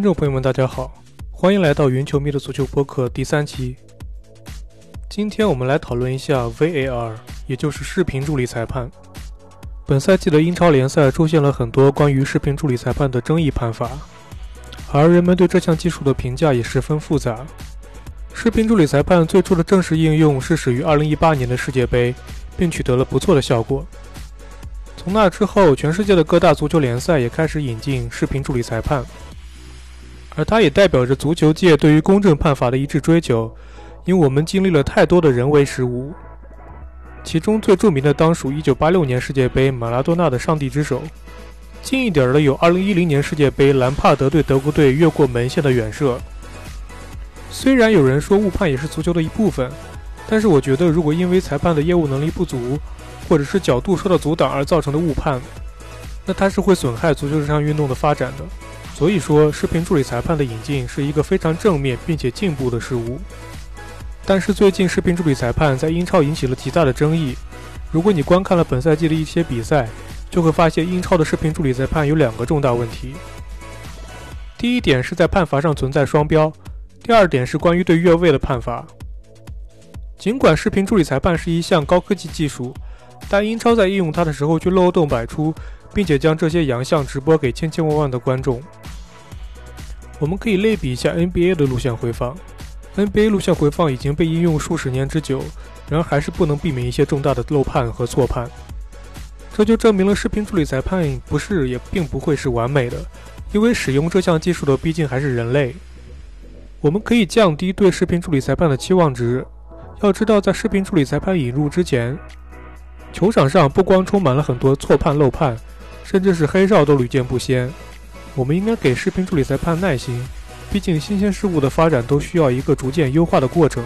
听众朋友们，大家好，欢迎来到云球迷的足球播客第三期。今天我们来讨论一下 VAR，也就是视频助理裁判。本赛季的英超联赛出现了很多关于视频助理裁判的争议判罚，而人们对这项技术的评价也十分复杂。视频助理裁判最初的正式应用是始于2018年的世界杯，并取得了不错的效果。从那之后，全世界的各大足球联赛也开始引进视频助理裁判，而它也代表着足球界对于公正判罚的一致追求。因为我们经历了太多的人为失误，其中最著名的当属1986年世界杯马拉多纳的“上帝之手”，近一点的有2010年世界杯兰帕德对德国队越过门线的远射。虽然有人说误判也是足球的一部分，但是我觉得如果因为裁判的业务能力不足，或者是角度受到阻挡而造成的误判，那它是会损害足球这项运动的发展的。所以说，视频助理裁判的引进是一个非常正面并且进步的事物。但是最近视频助理裁判在英超引起了极大的争议。如果你观看了本赛季的一些比赛，就会发现英超的视频助理裁判有两个重大问题。第一点是在判罚上存在双标，第二点是关于对越位的判罚。尽管视频助理裁判是一项高科技技术。但英超在应用它的时候却漏洞百出，并且将这些洋相直播给千千万万的观众。我们可以类比一下 NBA 的录像回放，NBA 录像回放已经被应用数十年之久，然而还是不能避免一些重大的漏判和错判。这就证明了视频助理裁判不是也并不会是完美的，因为使用这项技术的毕竟还是人类。我们可以降低对视频助理裁判的期望值。要知道，在视频助理裁判引入之前，球场上不光充满了很多错判漏判，甚至是黑哨都屡见不鲜。我们应该给视频助理裁判耐心，毕竟新鲜事物的发展都需要一个逐渐优化的过程。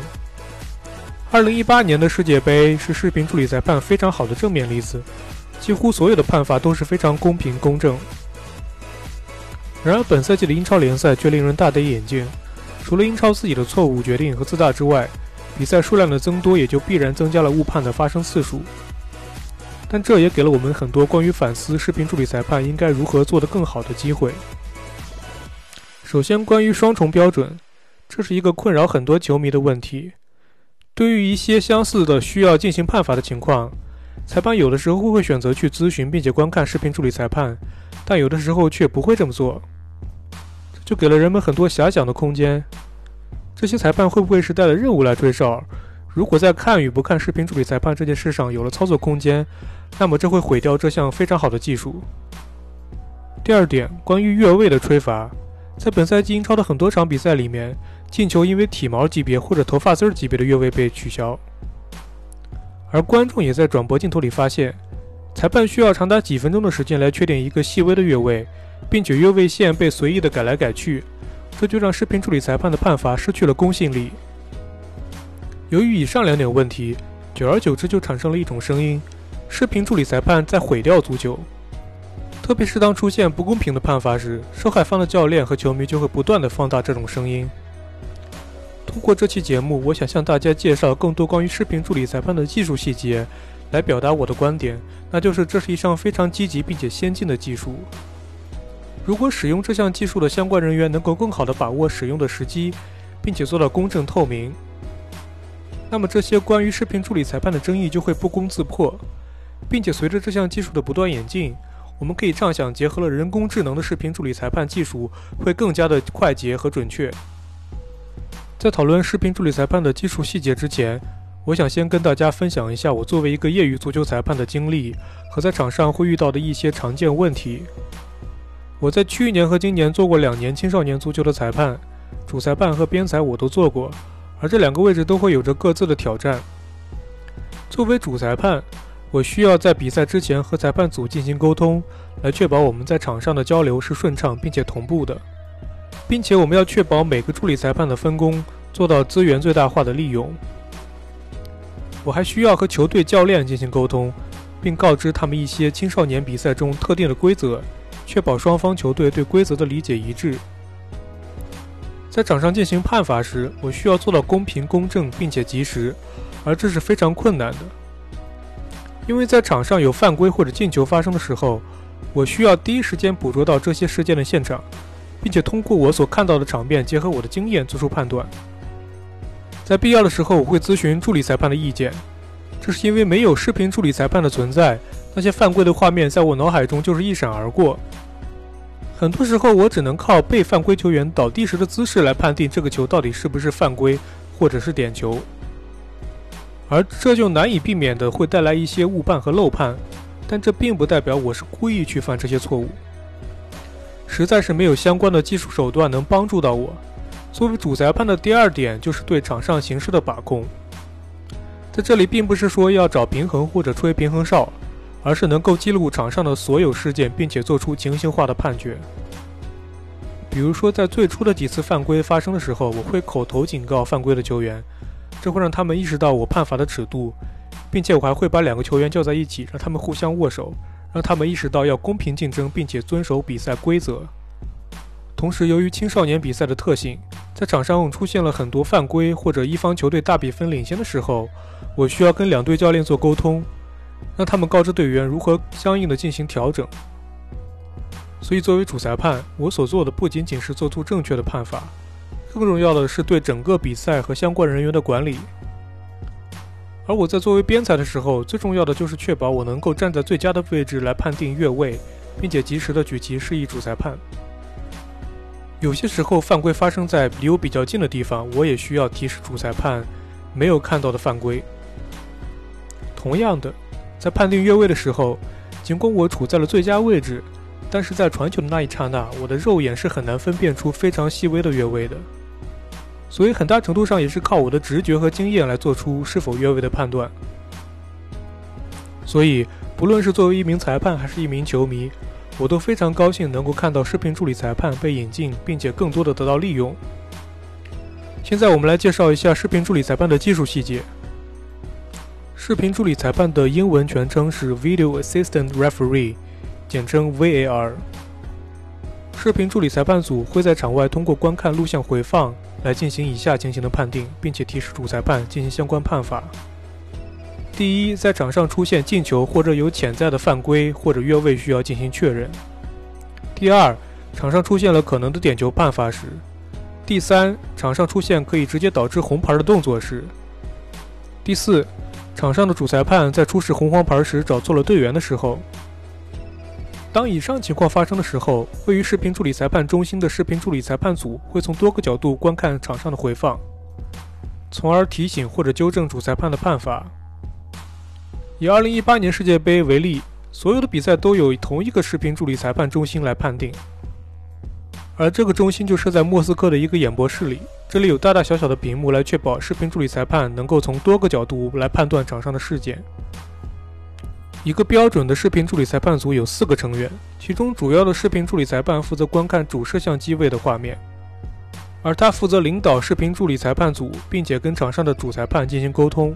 二零一八年的世界杯是视频助理裁判非常好的正面例子，几乎所有的判罚都是非常公平公正。然而本赛季的英超联赛却令人大跌眼镜，除了英超自己的错误决定和自大之外，比赛数量的增多也就必然增加了误判的发生次数。但这也给了我们很多关于反思视频助理裁判应该如何做得更好的机会。首先，关于双重标准，这是一个困扰很多球迷的问题。对于一些相似的需要进行判罚的情况，裁判有的时候会选择去咨询并且观看视频助理裁判，但有的时候却不会这么做，这就给了人们很多遐想的空间。这些裁判会不会是带了任务来追哨？如果在看与不看视频助理裁判这件事上有了操作空间，那么这会毁掉这项非常好的技术。第二点，关于越位的吹罚，在本赛季英超的很多场比赛里面，进球因为体毛级别或者头发丝级别的越位被取消，而观众也在转播镜头里发现，裁判需要长达几分钟的时间来确定一个细微的越位，并且越位线被随意的改来改去，这就让视频助理裁判的判罚失去了公信力。由于以上两点问题，久而久之就产生了一种声音：视频助理裁判在毁掉足球。特别是当出现不公平的判罚时，受害方的教练和球迷就会不断的放大这种声音。通过这期节目，我想向大家介绍更多关于视频助理裁判的技术细节，来表达我的观点，那就是这是一项非常积极并且先进的技术。如果使用这项技术的相关人员能够更好地把握使用的时机，并且做到公正透明。那么这些关于视频助理裁判的争议就会不攻自破，并且随着这项技术的不断演进，我们可以畅想结合了人工智能的视频助理裁判技术会更加的快捷和准确。在讨论视频助理裁判的技术细节之前，我想先跟大家分享一下我作为一个业余足球裁判的经历和在场上会遇到的一些常见问题。我在去年和今年做过两年青少年足球的裁判，主裁判和边裁我都做过。而这两个位置都会有着各自的挑战。作为主裁判，我需要在比赛之前和裁判组进行沟通，来确保我们在场上的交流是顺畅并且同步的，并且我们要确保每个助理裁判的分工，做到资源最大化的利用。我还需要和球队教练进行沟通，并告知他们一些青少年比赛中特定的规则，确保双方球队对规则的理解一致。在场上进行判罚时，我需要做到公平、公正并且及时，而这是非常困难的。因为在场上有犯规或者进球发生的时候，我需要第一时间捕捉到这些事件的现场，并且通过我所看到的场面，结合我的经验做出判断。在必要的时候，我会咨询助理裁判的意见。这是因为没有视频助理裁判的存在，那些犯规的画面在我脑海中就是一闪而过。很多时候，我只能靠被犯规球员倒地时的姿势来判定这个球到底是不是犯规，或者是点球。而这就难以避免的会带来一些误判和漏判，但这并不代表我是故意去犯这些错误。实在是没有相关的技术手段能帮助到我。作为主裁判的第二点就是对场上形势的把控，在这里并不是说要找平衡或者吹平衡哨，而是能够记录场上的所有事件，并且做出情形化的判决。比如说，在最初的几次犯规发生的时候，我会口头警告犯规的球员，这会让他们意识到我判罚的尺度，并且我还会把两个球员叫在一起，让他们互相握手，让他们意识到要公平竞争，并且遵守比赛规则。同时，由于青少年比赛的特性，在场上出现了很多犯规或者一方球队大比分领先的时候，我需要跟两队教练做沟通，让他们告知队员如何相应的进行调整。所以，作为主裁判，我所做的不仅仅是做出正确的判罚，更重要的是对整个比赛和相关人员的管理。而我在作为边裁的时候，最重要的就是确保我能够站在最佳的位置来判定越位，并且及时的举旗示意主裁判。有些时候犯规发生在离我比较近的地方，我也需要提示主裁判没有看到的犯规。同样的，在判定越位的时候，尽管我处在了最佳位置，但是在传球的那一刹那，我的肉眼是很难分辨出非常细微的越位的。所以很大程度上也是靠我的直觉和经验来做出是否越位的判断。所以，不论是作为一名裁判还是一名球迷。我都非常高兴能够看到视频助理裁判被引进，并且更多的得到利用。现在我们来介绍一下视频助理裁判的技术细节。视频助理裁判的英文全称是 Video Assistant Referee，简称 VAR。视频助理裁判组会在场外通过观看录像回放来进行以下情形的判定，并且提示主裁判进行相关判罚。第一，在场上出现进球或者有潜在的犯规或者越位需要进行确认。第二，场上出现了可能的点球判罚时。第三，场上出现可以直接导致红牌的动作时。第四，场上的主裁判在出示红黄牌时找错了队员的时候。当以上情况发生的时候，位于视频助理裁判中心的视频助理裁判组会从多个角度观看场上的回放，从而提醒或者纠正主裁判的判罚。以2018年世界杯为例，所有的比赛都有同一个视频助理裁判中心来判定，而这个中心就设在莫斯科的一个演播室里。这里有大大小小的屏幕来确保视频助理裁判能够从多个角度来判断场上的事件。一个标准的视频助理裁判组有四个成员，其中主要的视频助理裁判负责观看主摄像机位的画面，而他负责领导视频助理裁判组，并且跟场上的主裁判进行沟通。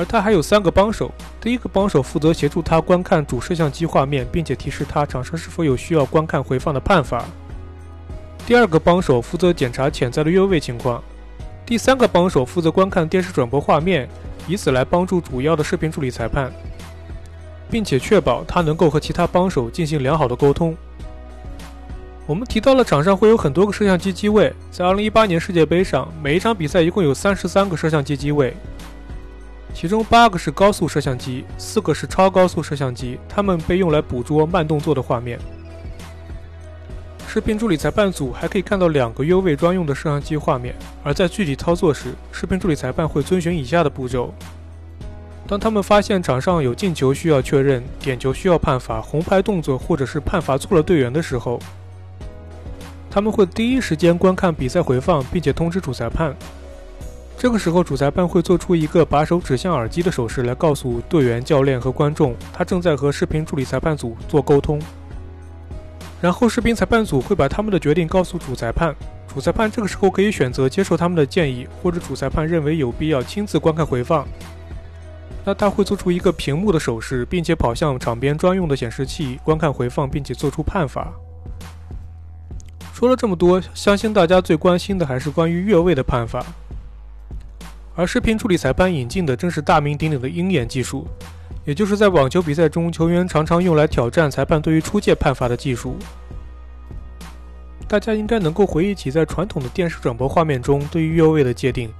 而他还有三个帮手，第一个帮手负责协助他观看主摄像机画面，并且提示他场上是否有需要观看回放的判罚。第二个帮手负责检查潜在的越位情况。第三个帮手负责观看电视转播画面，以此来帮助主要的视频助理裁判，并且确保他能够和其他帮手进行良好的沟通。我们提到了场上会有很多个摄像机机位，在2018年世界杯上，每一场比赛一共有33个摄像机机位。其中八个是高速摄像机，四个是超高速摄像机，它们被用来捕捉慢动作的画面。视频助理裁判组还可以看到两个越位专用的摄像机画面，而在具体操作时，视频助理裁判会遵循以下的步骤：当他们发现场上有进球需要确认、点球需要判罚、红牌动作或者是判罚错了队员的时候，他们会第一时间观看比赛回放，并且通知主裁判。这个时候，主裁判会做出一个把手指向耳机的手势，来告诉队员、教练和观众，他正在和视频助理裁判组做沟通。然后，视频裁判组会把他们的决定告诉主裁判，主裁判这个时候可以选择接受他们的建议，或者主裁判认为有必要亲自观看回放。那他会做出一个屏幕的手势，并且跑向场边专用的显示器观看回放，并且做出判罚。说了这么多，相信大家最关心的还是关于越位的判罚。而视频助理裁判引进的正是大名鼎鼎的鹰眼技术，也就是在网球比赛中球员常常用来挑战裁判对于出界判罚的技术。大家应该能够回忆起在传统的电视转播画面中对于越位的界定，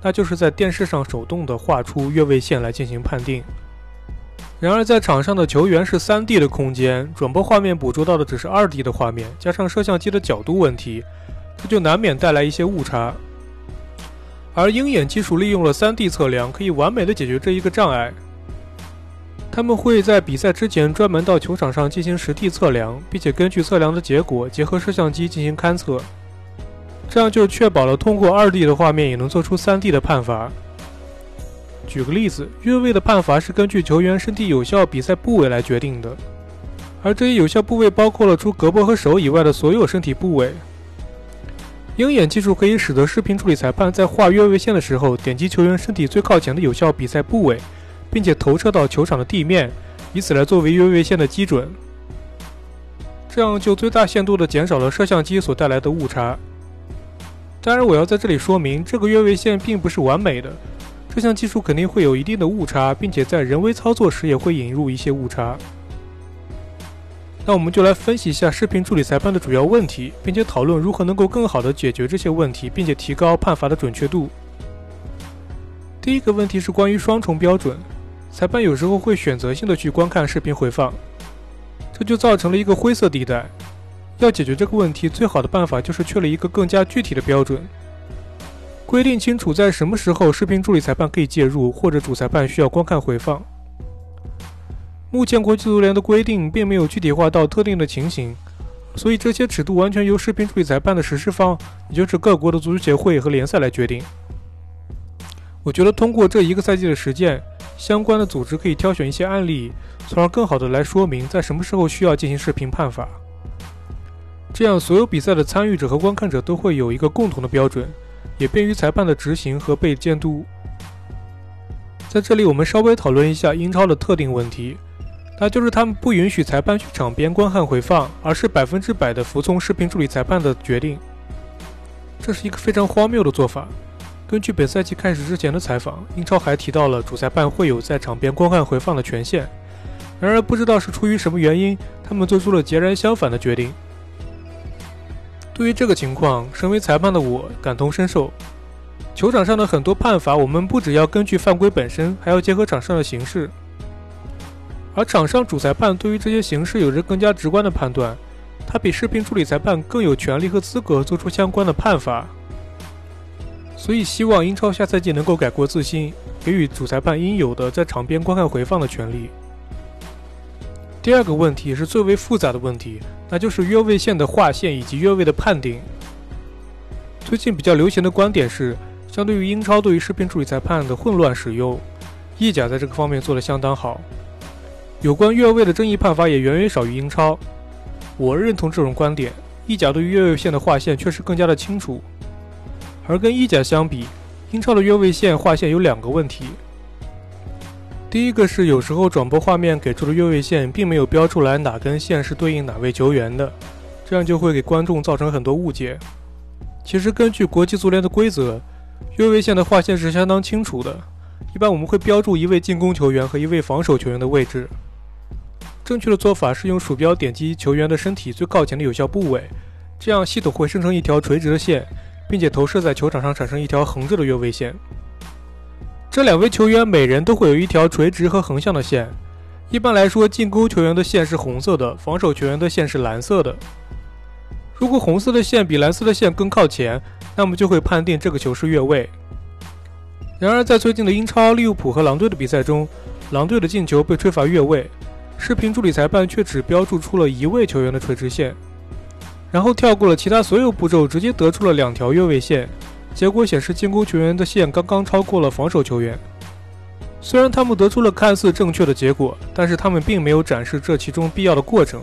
那就是在电视上手动的画出越位线来进行判定。然而，在场上的球员是 3D 的空间，转播画面捕捉到的只是 2D 的画面，加上摄像机的角度问题，这就难免带来一些误差。而鹰眼技术利用了 3D 测量，可以完美的解决这一个障碍。他们会在比赛之前专门到球场上进行实地测量，并且根据测量的结果结合摄像机进行勘测，这样就确保了通过 2D 的画面也能做出 3D 的判罚。举个例子，越位的判罚是根据球员身体有效比赛部位来决定的，而这些有效部位包括了除胳膊和手以外的所有身体部位。鹰眼技术可以使得视频处理裁判在画越位线的时候，点击球员身体最靠前的有效比赛部位，并且投射到球场的地面，以此来作为越位线的基准。这样就最大限度地减少了摄像机所带来的误差。当然，我要在这里说明，这个越位线并不是完美的。这项技术肯定会有一定的误差，并且在人为操作时也会引入一些误差。那我们就来分析一下视频助理裁判的主要问题，并且讨论如何能够更好的解决这些问题，并且提高判罚的准确度。第一个问题是关于双重标准，裁判有时候会选择性的去观看视频回放，这就造成了一个灰色地带。要解决这个问题，最好的办法就是确立一个更加具体的标准。规定清楚在什么时候视频助理裁判可以介入，或者主裁判需要观看回放。目前国际足联的规定并没有具体化到特定的情形，所以这些尺度完全由视频助理裁判的实施方，也就是各国的足球协会和联赛来决定。我觉得通过这一个赛季的实践，相关的组织可以挑选一些案例，从而更好的来说明在什么时候需要进行视频判罚。这样，所有比赛的参与者和观看者都会有一个共同的标准。也便于裁判的执行和被监督。在这里，我们稍微讨论一下英超的特定问题，那就是他们不允许裁判去场边观看回放，而是百分之百的服从视频助理裁判的决定。这是一个非常荒谬的做法。根据本赛季开始之前的采访，英超还提到了主裁判会有在场边观看回放的权限。然而，不知道是出于什么原因，他们做出了截然相反的决定。对于这个情况，身为裁判的我感同身受。球场上的很多判罚，我们不只要根据犯规本身，还要结合场上的形势。而场上主裁判对于这些形式有着更加直观的判断，他比视频处理裁判更有权利和资格做出相关的判罚。所以，希望英超下赛季能够改过自新，给予主裁判应有的在场边观看回放的权利。第二个问题是最为复杂的问题，那就是越位线的划线以及越位的判定。最近比较流行的观点是，相对于英超对于视频处理裁判的混乱使用，意甲在这个方面做得相当好。有关越位的争议判罚也远远少于英超。我认同这种观点，意甲对于越位线的划线确实更加的清楚。而跟意甲相比，英超的越位线划线有两个问题。第一个是有时候转播画面给出的越位线并没有标出来哪根线是对应哪位球员的，这样就会给观众造成很多误解。其实根据国际足联的规则，越位线的划线是相当清楚的，一般我们会标注一位进攻球员和一位防守球员的位置。正确的做法是用鼠标点击球员的身体最靠前的有效部位，这样系统会生成一条垂直的线，并且投射在球场上产生一条横着的越位线。这两位球员每人都会有一条垂直和横向的线。一般来说，进攻球员的线是红色的，防守球员的线是蓝色的。如果红色的线比蓝色的线更靠前，那么就会判定这个球是越位。然而，在最近的英超利物浦和狼队的比赛中，狼队的进球被吹罚越位，视频助理裁判却只标注出了一位球员的垂直线，然后跳过了其他所有步骤，直接得出了两条越位线。结果显示，进攻球员的线刚刚超过了防守球员。虽然他们得出了看似正确的结果，但是他们并没有展示这其中必要的过程，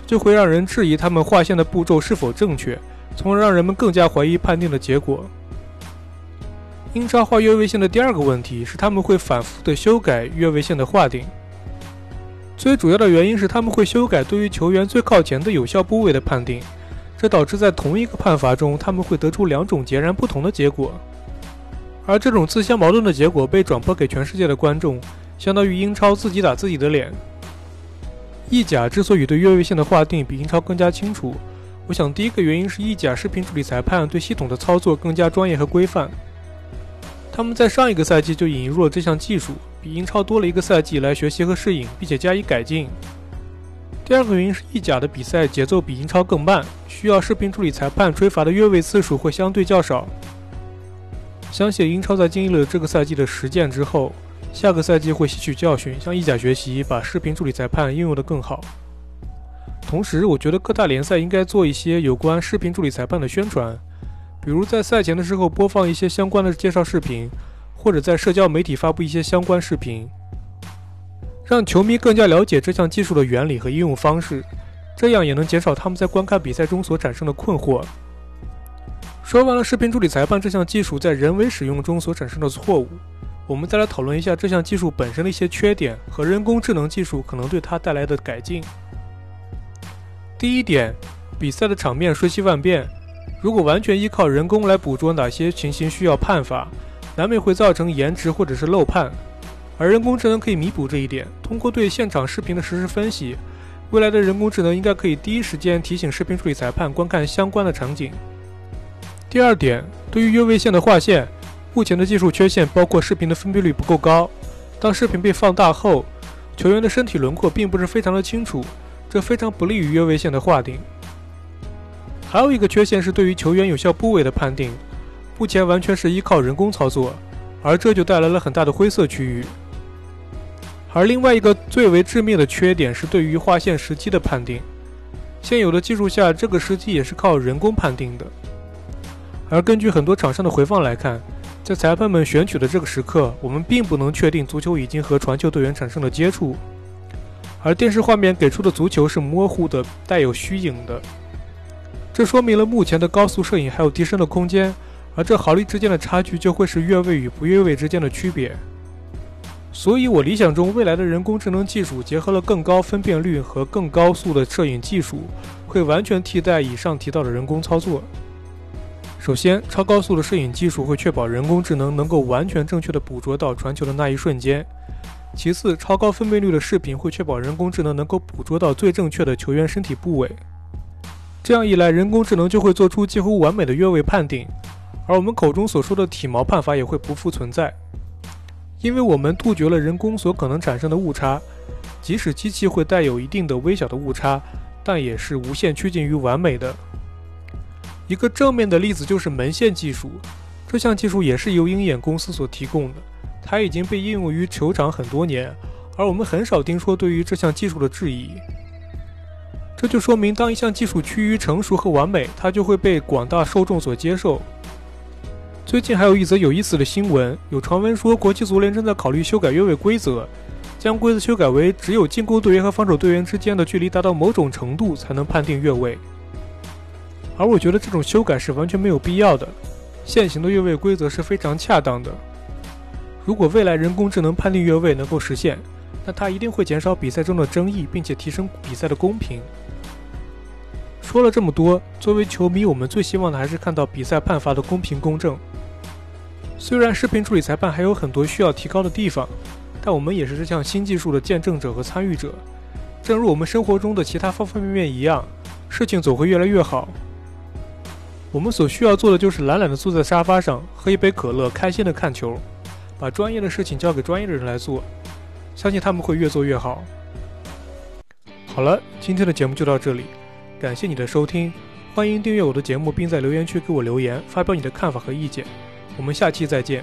这就会让人质疑他们划线的步骤是否正确，从而让人们更加怀疑判定的结果。英超画越位线的第二个问题是，他们会反复的修改越位线的划定。最主要的原因是，他们会修改对于球员最靠前的有效部位的判定。这导致在同一个判罚中，他们会得出两种截然不同的结果，而这种自相矛盾的结果被转播给全世界的观众，相当于英超自己打自己的脸。意甲之所以对越位线的划定比英超更加清楚，我想第一个原因是意甲视频助理裁判对系统的操作更加专业和规范，他们在上一个赛季就引入了这项技术，英超多了一个赛季来学习和适应，并且加以改进。第二个原因是意甲的比赛节奏比英超更慢，需要视频助理裁判吹罚的越位次数会相对较少。相信英超在经历了这个赛季的实践之后，下个赛季会吸取教训，向意甲学习，把视频助理裁判应用得更好。同时，我觉得各大联赛应该做一些有关视频助理裁判的宣传，比如在赛前的时候播放一些相关的介绍视频，或者在社交媒体发布一些相关视频。让球迷更加了解这项技术的原理和应用方式，这样也能减少他们在观看比赛中所产生的困惑。说完了视频助理裁判这项技术在人为使用中所产生的错误，我们再来讨论一下这项技术本身的一些缺点和人工智能技术可能对它带来的改进。第一点，比赛的场面瞬息万变，如果完全依靠人工来捕捉哪些情形需要判罚，难免会造成延迟或者是漏判。而人工智能可以弥补这一点，通过对现场视频的实时分析，未来的人工智能应该可以第一时间提醒视频助理裁判观看相关的场景。第二点，对于越位线的划线，目前的技术缺陷包括视频的分辨率不够高，当视频被放大后，球员的身体轮廓并不是非常的清楚，这非常不利于越位线的划定。还有一个缺陷是对于球员有效部位的判定，目前完全是依靠人工操作，而这就带来了很大的灰色区域。而另外一个最为致命的缺点是对于划线时机的判定。现有的技术下，这个时机也是靠人工判定的。而根据很多场上的回放来看，在裁判们选取的这个时刻，我们并不能确定足球已经和传球队员产生了接触，而电视画面给出的足球是模糊的、带有虚影的。这说明了目前的高速摄影还有提升的空间，而这毫厘之间的差距就会是越位与不越位之间的区别。所以，我理想中未来的人工智能技术结合了更高分辨率和更高速的摄影技术，会完全替代以上提到的人工操作。首先，超高速的摄影技术会确保人工智能能够完全正确的捕捉到传球的那一瞬间；其次，超高分辨率的视频会确保人工智能能够捕捉到最正确的球员身体部位。这样一来，人工智能就会做出几乎完美的越位判定，而我们口中所说的体毛判罚也会不复存在。因为我们杜绝了人工所可能产生的误差，即使机器会带有一定的微小的误差，但也是无限趋近于完美的。一个正面的例子就是门线技术，这项技术也是由鹰眼公司所提供的，它已经被应用于球场很多年，而我们很少听说对于这项技术的质疑。这就说明，当一项技术趋于成熟和完美，它就会被广大受众所接受。最近还有一则有意思的新闻，有传闻说国际足联正在考虑修改越位规则，将规则修改为只有进攻队员和防守队员之间的距离达到某种程度才能判定越位。而我觉得这种修改是完全没有必要的，现行的越位规则是非常恰当的。如果未来人工智能判定越位能够实现，那它一定会减少比赛中的争议，并且提升比赛的公平。说了这么多，作为球迷，我们最希望的还是看到比赛判罚的公平公正。虽然视频助理裁判还有很多需要提高的地方，但我们也是这项新技术的见证者和参与者。正如我们生活中的其他方方面面一样，事情总会越来越好。我们所需要做的就是懒懒地坐在沙发上，喝一杯可乐，开心地看球，把专业的事情交给专业的人来做，相信他们会越做越好。好了，今天的节目就到这里。感谢你的收听，欢迎订阅我的节目，并在留言区给我留言，发表你的看法和意见。我们下期再见。